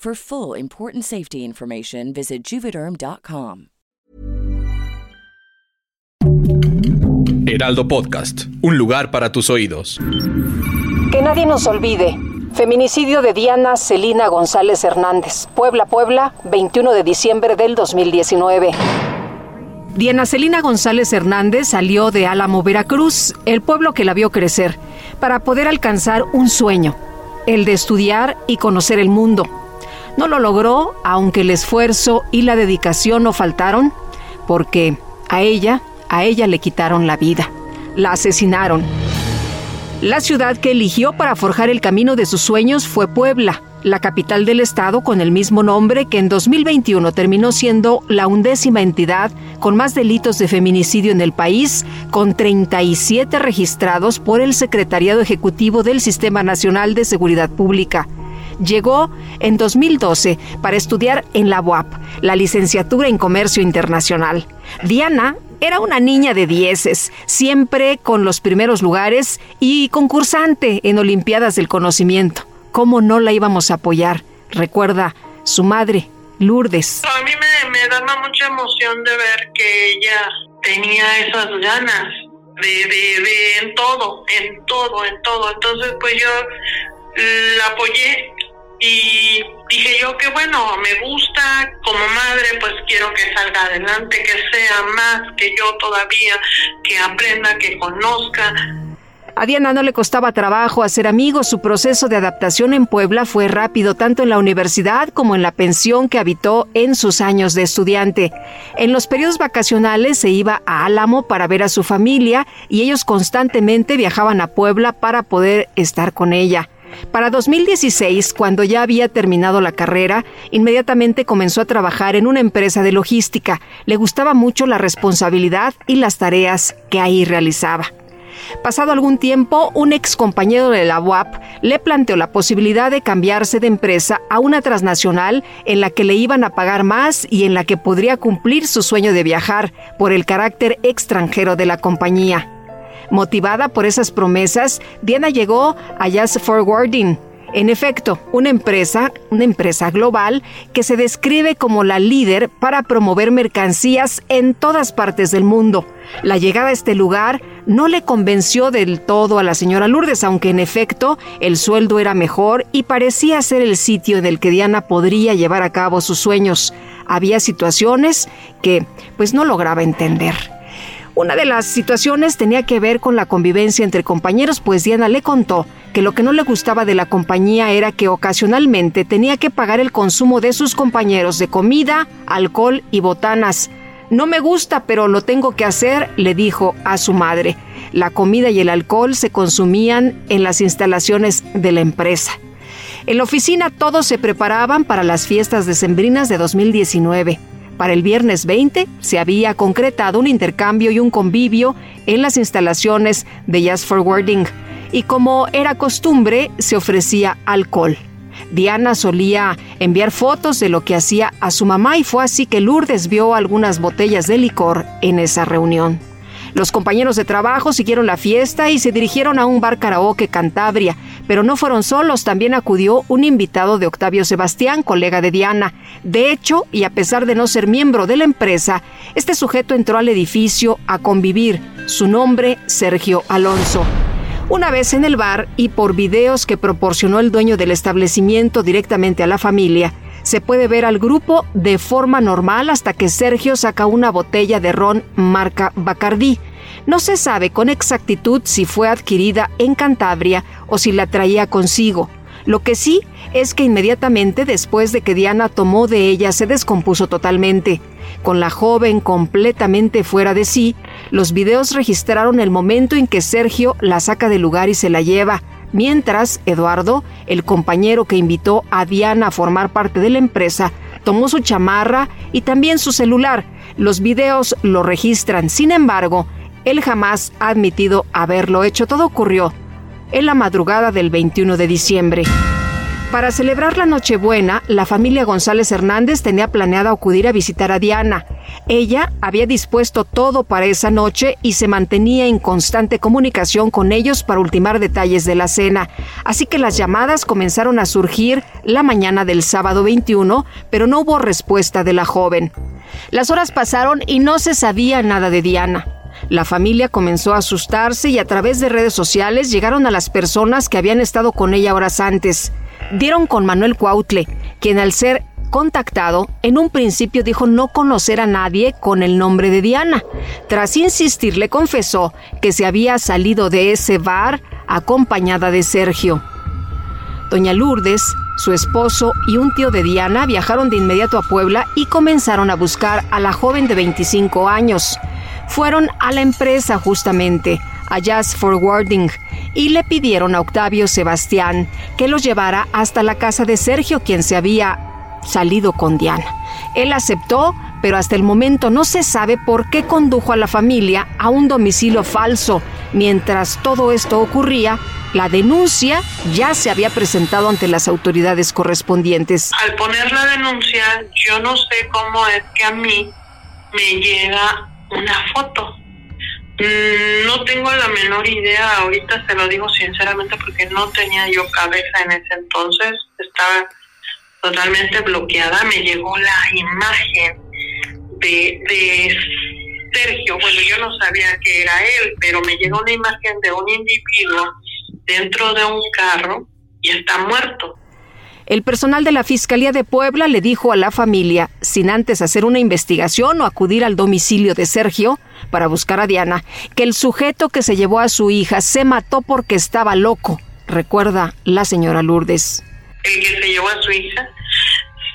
For full important safety information, visit juvederm.com. Heraldo Podcast, un lugar para tus oídos. Que nadie nos olvide. Feminicidio de Diana Celina González Hernández, Puebla, Puebla, 21 de diciembre del 2019. Diana Celina González Hernández salió de Álamo, Veracruz, el pueblo que la vio crecer, para poder alcanzar un sueño, el de estudiar y conocer el mundo. No lo logró, aunque el esfuerzo y la dedicación no faltaron, porque a ella, a ella le quitaron la vida. La asesinaron. La ciudad que eligió para forjar el camino de sus sueños fue Puebla, la capital del estado con el mismo nombre que en 2021 terminó siendo la undécima entidad con más delitos de feminicidio en el país, con 37 registrados por el Secretariado Ejecutivo del Sistema Nacional de Seguridad Pública. Llegó en 2012 para estudiar en la UAP, la licenciatura en Comercio Internacional. Diana era una niña de dieces, siempre con los primeros lugares y concursante en Olimpiadas del Conocimiento. ¿Cómo no la íbamos a apoyar? Recuerda, su madre, Lourdes. A mí me, me daba mucha emoción de ver que ella tenía esas ganas de, de, de en todo, en todo, en todo. Entonces, pues yo la apoyé y dije yo que bueno, me gusta como madre, pues quiero que salga adelante, que sea más que yo todavía, que aprenda, que conozca. A Diana no le costaba trabajo hacer amigos, su proceso de adaptación en Puebla fue rápido tanto en la universidad como en la pensión que habitó en sus años de estudiante. En los periodos vacacionales se iba a Álamo para ver a su familia y ellos constantemente viajaban a Puebla para poder estar con ella. Para 2016, cuando ya había terminado la carrera, inmediatamente comenzó a trabajar en una empresa de logística. Le gustaba mucho la responsabilidad y las tareas que ahí realizaba. Pasado algún tiempo, un ex compañero de la UAP le planteó la posibilidad de cambiarse de empresa a una transnacional en la que le iban a pagar más y en la que podría cumplir su sueño de viajar por el carácter extranjero de la compañía. Motivada por esas promesas, Diana llegó a Jazz Forwarding, en efecto, una empresa, una empresa global que se describe como la líder para promover mercancías en todas partes del mundo. La llegada a este lugar no le convenció del todo a la señora Lourdes, aunque en efecto el sueldo era mejor y parecía ser el sitio en el que Diana podría llevar a cabo sus sueños. Había situaciones que pues no lograba entender. Una de las situaciones tenía que ver con la convivencia entre compañeros, pues Diana le contó que lo que no le gustaba de la compañía era que ocasionalmente tenía que pagar el consumo de sus compañeros de comida, alcohol y botanas. No me gusta, pero lo tengo que hacer, le dijo a su madre. La comida y el alcohol se consumían en las instalaciones de la empresa. En la oficina todos se preparaban para las fiestas decembrinas de 2019. Para el viernes 20 se había concretado un intercambio y un convivio en las instalaciones de Jazz Forwarding y como era costumbre se ofrecía alcohol. Diana solía enviar fotos de lo que hacía a su mamá y fue así que Lourdes vio algunas botellas de licor en esa reunión. Los compañeros de trabajo siguieron la fiesta y se dirigieron a un bar karaoke Cantabria, pero no fueron solos, también acudió un invitado de Octavio Sebastián, colega de Diana. De hecho, y a pesar de no ser miembro de la empresa, este sujeto entró al edificio a convivir. Su nombre, Sergio Alonso. Una vez en el bar y por videos que proporcionó el dueño del establecimiento directamente a la familia, se puede ver al grupo de forma normal hasta que Sergio saca una botella de ron marca Bacardí. No se sabe con exactitud si fue adquirida en Cantabria o si la traía consigo. Lo que sí es que inmediatamente después de que Diana tomó de ella se descompuso totalmente. Con la joven completamente fuera de sí, los videos registraron el momento en que Sergio la saca del lugar y se la lleva. Mientras, Eduardo, el compañero que invitó a Diana a formar parte de la empresa, tomó su chamarra y también su celular. Los videos lo registran. Sin embargo, él jamás ha admitido haberlo hecho. Todo ocurrió en la madrugada del 21 de diciembre. Para celebrar la Nochebuena, la familia González Hernández tenía planeado acudir a visitar a Diana. Ella había dispuesto todo para esa noche y se mantenía en constante comunicación con ellos para ultimar detalles de la cena. Así que las llamadas comenzaron a surgir la mañana del sábado 21, pero no hubo respuesta de la joven. Las horas pasaron y no se sabía nada de Diana. La familia comenzó a asustarse y a través de redes sociales llegaron a las personas que habían estado con ella horas antes dieron con Manuel Cuautle, quien al ser contactado, en un principio dijo no conocer a nadie con el nombre de Diana. Tras insistir, le confesó que se había salido de ese bar acompañada de Sergio. Doña Lourdes, su esposo y un tío de Diana viajaron de inmediato a Puebla y comenzaron a buscar a la joven de 25 años. Fueron a la empresa justamente, a Jazz Forwarding, y le pidieron a Octavio Sebastián que los llevara hasta la casa de Sergio, quien se había salido con Diana. Él aceptó, pero hasta el momento no se sabe por qué condujo a la familia a un domicilio falso. Mientras todo esto ocurría, la denuncia ya se había presentado ante las autoridades correspondientes. Al poner la denuncia, yo no sé cómo es que a mí me llega una foto no tengo la menor idea, ahorita se lo digo sinceramente porque no tenía yo cabeza en ese entonces, estaba totalmente bloqueada, me llegó la imagen de, de Sergio, bueno yo no sabía que era él, pero me llegó una imagen de un individuo dentro de un carro y está muerto. El personal de la Fiscalía de Puebla le dijo a la familia, sin antes hacer una investigación o acudir al domicilio de Sergio para buscar a Diana, que el sujeto que se llevó a su hija se mató porque estaba loco, recuerda la señora Lourdes. El que se llevó a su hija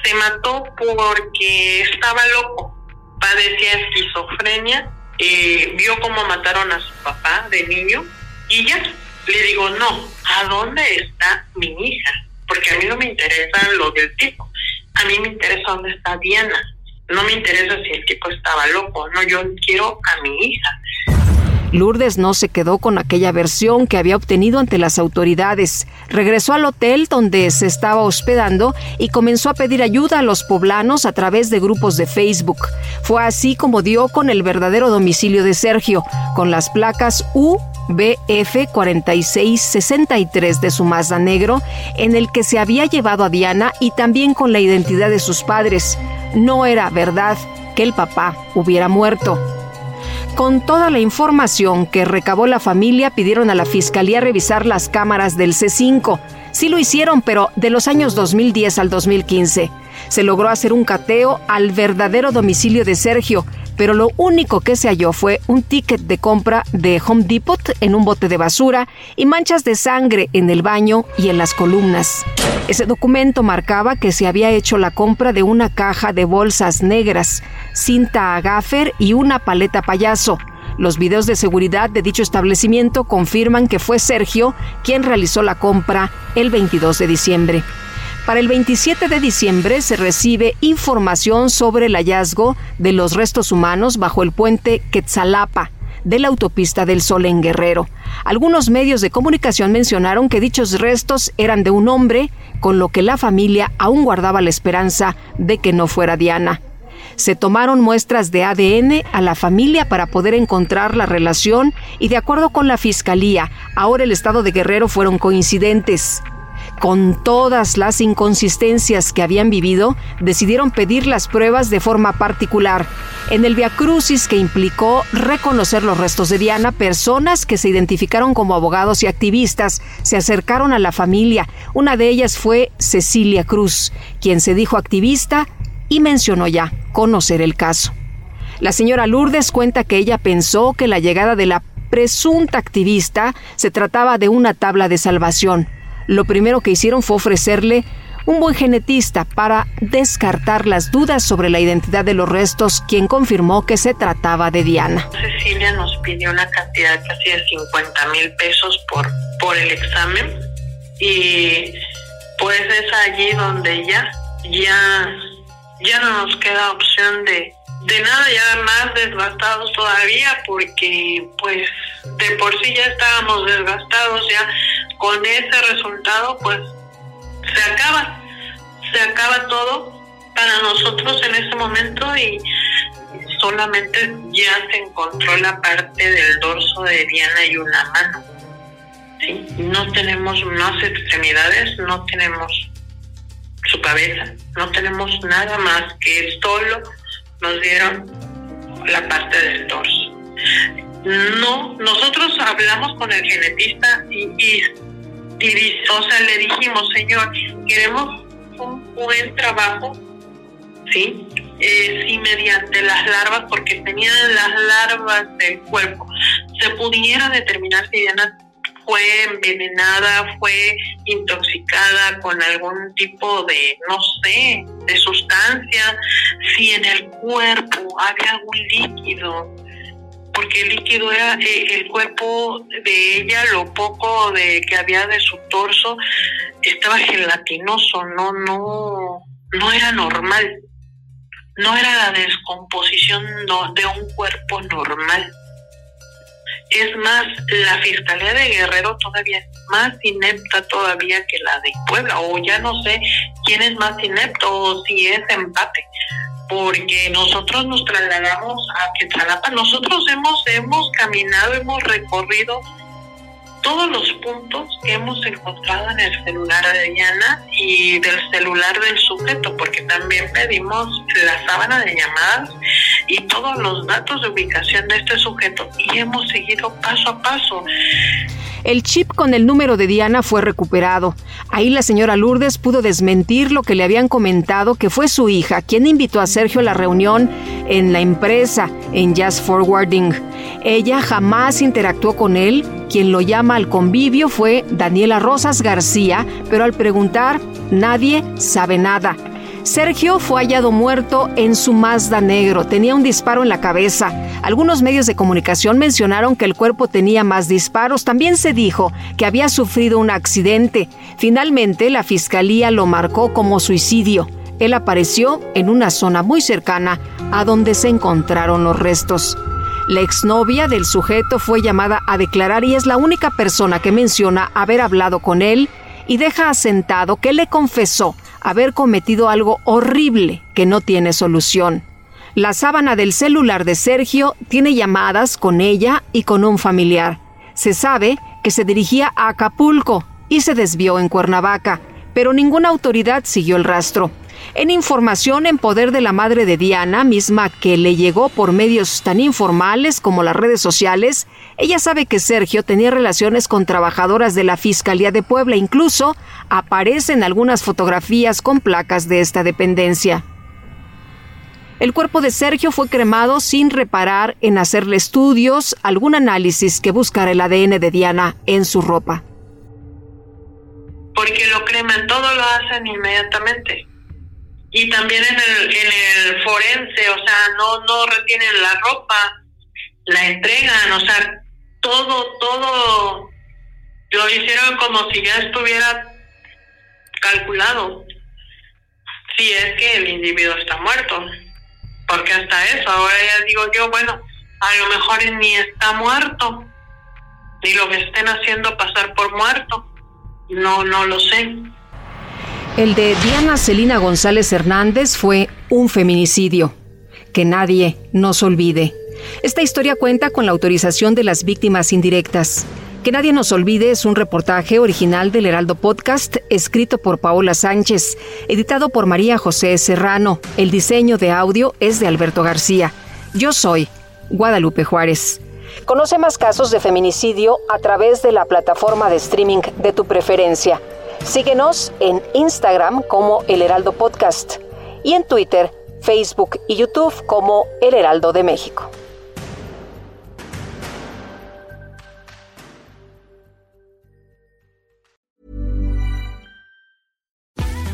se mató porque estaba loco, padecía esquizofrenia, eh, vio cómo mataron a su papá de niño y ya le digo, no, ¿a dónde está mi hija? Porque a mí no me interesa lo del tipo, a mí me interesa dónde está Diana, no me interesa si el tipo estaba loco, no, yo quiero a mi hija. Lourdes no se quedó con aquella versión que había obtenido ante las autoridades. Regresó al hotel donde se estaba hospedando y comenzó a pedir ayuda a los poblanos a través de grupos de Facebook. Fue así como dio con el verdadero domicilio de Sergio, con las placas U BF 4663 de su Mazda negro, en el que se había llevado a Diana y también con la identidad de sus padres. No era verdad que el papá hubiera muerto. Con toda la información que recabó la familia, pidieron a la fiscalía revisar las cámaras del C5. Sí lo hicieron, pero de los años 2010 al 2015. Se logró hacer un cateo al verdadero domicilio de Sergio, pero lo único que se halló fue un ticket de compra de Home Depot en un bote de basura y manchas de sangre en el baño y en las columnas. Ese documento marcaba que se había hecho la compra de una caja de bolsas negras, cinta a gaffer y una paleta payaso. Los videos de seguridad de dicho establecimiento confirman que fue Sergio quien realizó la compra el 22 de diciembre. Para el 27 de diciembre se recibe información sobre el hallazgo de los restos humanos bajo el puente Quetzalapa de la autopista del Sol en Guerrero. Algunos medios de comunicación mencionaron que dichos restos eran de un hombre, con lo que la familia aún guardaba la esperanza de que no fuera Diana. Se tomaron muestras de ADN a la familia para poder encontrar la relación y de acuerdo con la fiscalía, ahora el estado de Guerrero fueron coincidentes con todas las inconsistencias que habían vivido, decidieron pedir las pruebas de forma particular. En el Via Crucis que implicó reconocer los restos de Diana, personas que se identificaron como abogados y activistas se acercaron a la familia. Una de ellas fue Cecilia Cruz, quien se dijo activista y mencionó ya conocer el caso. La señora Lourdes cuenta que ella pensó que la llegada de la presunta activista se trataba de una tabla de salvación lo primero que hicieron fue ofrecerle un buen genetista para descartar las dudas sobre la identidad de los restos, quien confirmó que se trataba de Diana. Cecilia nos pidió una cantidad casi de 50 mil pesos por, por el examen y pues es allí donde ya, ya, ya no nos queda opción de, de nada, ya más desgastados todavía porque pues de por sí ya estábamos desgastados, ya con ese resultado pues se acaba, se acaba todo para nosotros en ese momento y solamente ya se encontró la parte del dorso de Diana y una mano. ¿sí? No tenemos más extremidades, no tenemos su cabeza, no tenemos nada más que solo nos dieron la parte del dorso. No, nosotros hablamos con el genetista y, y, o sea, le dijimos, señor, queremos un buen trabajo, ¿sí? Eh, si mediante las larvas, porque tenían las larvas del cuerpo, se pudiera determinar si Diana fue envenenada, fue intoxicada con algún tipo de, no sé, de sustancia, si en el cuerpo había algún líquido, porque el líquido era eh, el cuerpo de ella, lo poco de que había de su torso estaba gelatinoso, no, no, no era normal, no era la descomposición de un cuerpo normal. Es más, la Fiscalía de Guerrero todavía es más inepta todavía que la de Puebla, o ya no sé quién es más inepto o si es empate, porque nosotros nos trasladamos a Quetzalapa, nosotros hemos, hemos caminado, hemos recorrido todos los puntos que hemos encontrado en el celular de Diana y del celular del sujeto, porque también pedimos la sábana de llamadas y todos los datos de ubicación de este sujeto y hemos seguido paso a paso. El chip con el número de Diana fue recuperado. Ahí la señora Lourdes pudo desmentir lo que le habían comentado que fue su hija quien invitó a Sergio a la reunión en la empresa, en Jazz Forwarding. Ella jamás interactuó con él. Quien lo llama al convivio fue Daniela Rosas García, pero al preguntar, nadie sabe nada. Sergio fue hallado muerto en su Mazda negro. Tenía un disparo en la cabeza. Algunos medios de comunicación mencionaron que el cuerpo tenía más disparos. También se dijo que había sufrido un accidente. Finalmente, la fiscalía lo marcó como suicidio. Él apareció en una zona muy cercana a donde se encontraron los restos. La exnovia del sujeto fue llamada a declarar y es la única persona que menciona haber hablado con él y deja asentado que le confesó haber cometido algo horrible que no tiene solución. La sábana del celular de Sergio tiene llamadas con ella y con un familiar. Se sabe que se dirigía a Acapulco y se desvió en Cuernavaca, pero ninguna autoridad siguió el rastro en información en poder de la madre de Diana, misma que le llegó por medios tan informales como las redes sociales, ella sabe que Sergio tenía relaciones con trabajadoras de la Fiscalía de Puebla, incluso aparecen algunas fotografías con placas de esta dependencia. El cuerpo de Sergio fue cremado sin reparar en hacerle estudios, algún análisis que buscara el ADN de Diana en su ropa. Porque lo creman, todo lo hacen inmediatamente y también en el, en el forense, o sea, no, no retienen la ropa, la entregan, o sea, todo, todo lo hicieron como si ya estuviera calculado, si es que el individuo está muerto, porque hasta eso, ahora ya digo yo, bueno, a lo mejor ni está muerto, ni lo que estén haciendo pasar por muerto, no, no lo sé. El de Diana Celina González Hernández fue un feminicidio. Que nadie nos olvide. Esta historia cuenta con la autorización de las víctimas indirectas. Que nadie nos olvide es un reportaje original del Heraldo Podcast, escrito por Paola Sánchez, editado por María José Serrano. El diseño de audio es de Alberto García. Yo soy Guadalupe Juárez. Conoce más casos de feminicidio a través de la plataforma de streaming de tu preferencia Síguenos en Instagram como El Heraldo Podcast y en Twitter, Facebook y YouTube como El Heraldo de México.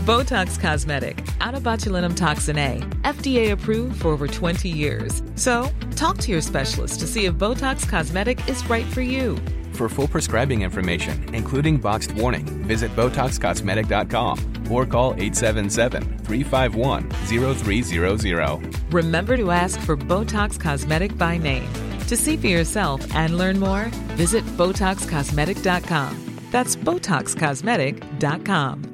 Botox Cosmetic, out of botulinum toxin A, FDA approved for over 20 years. So, talk to your specialist to see if Botox Cosmetic is right for you. For full prescribing information, including boxed warning, visit BotoxCosmetic.com or call 877-351-0300. Remember to ask for Botox Cosmetic by name. To see for yourself and learn more, visit BotoxCosmetic.com. That's BotoxCosmetic.com.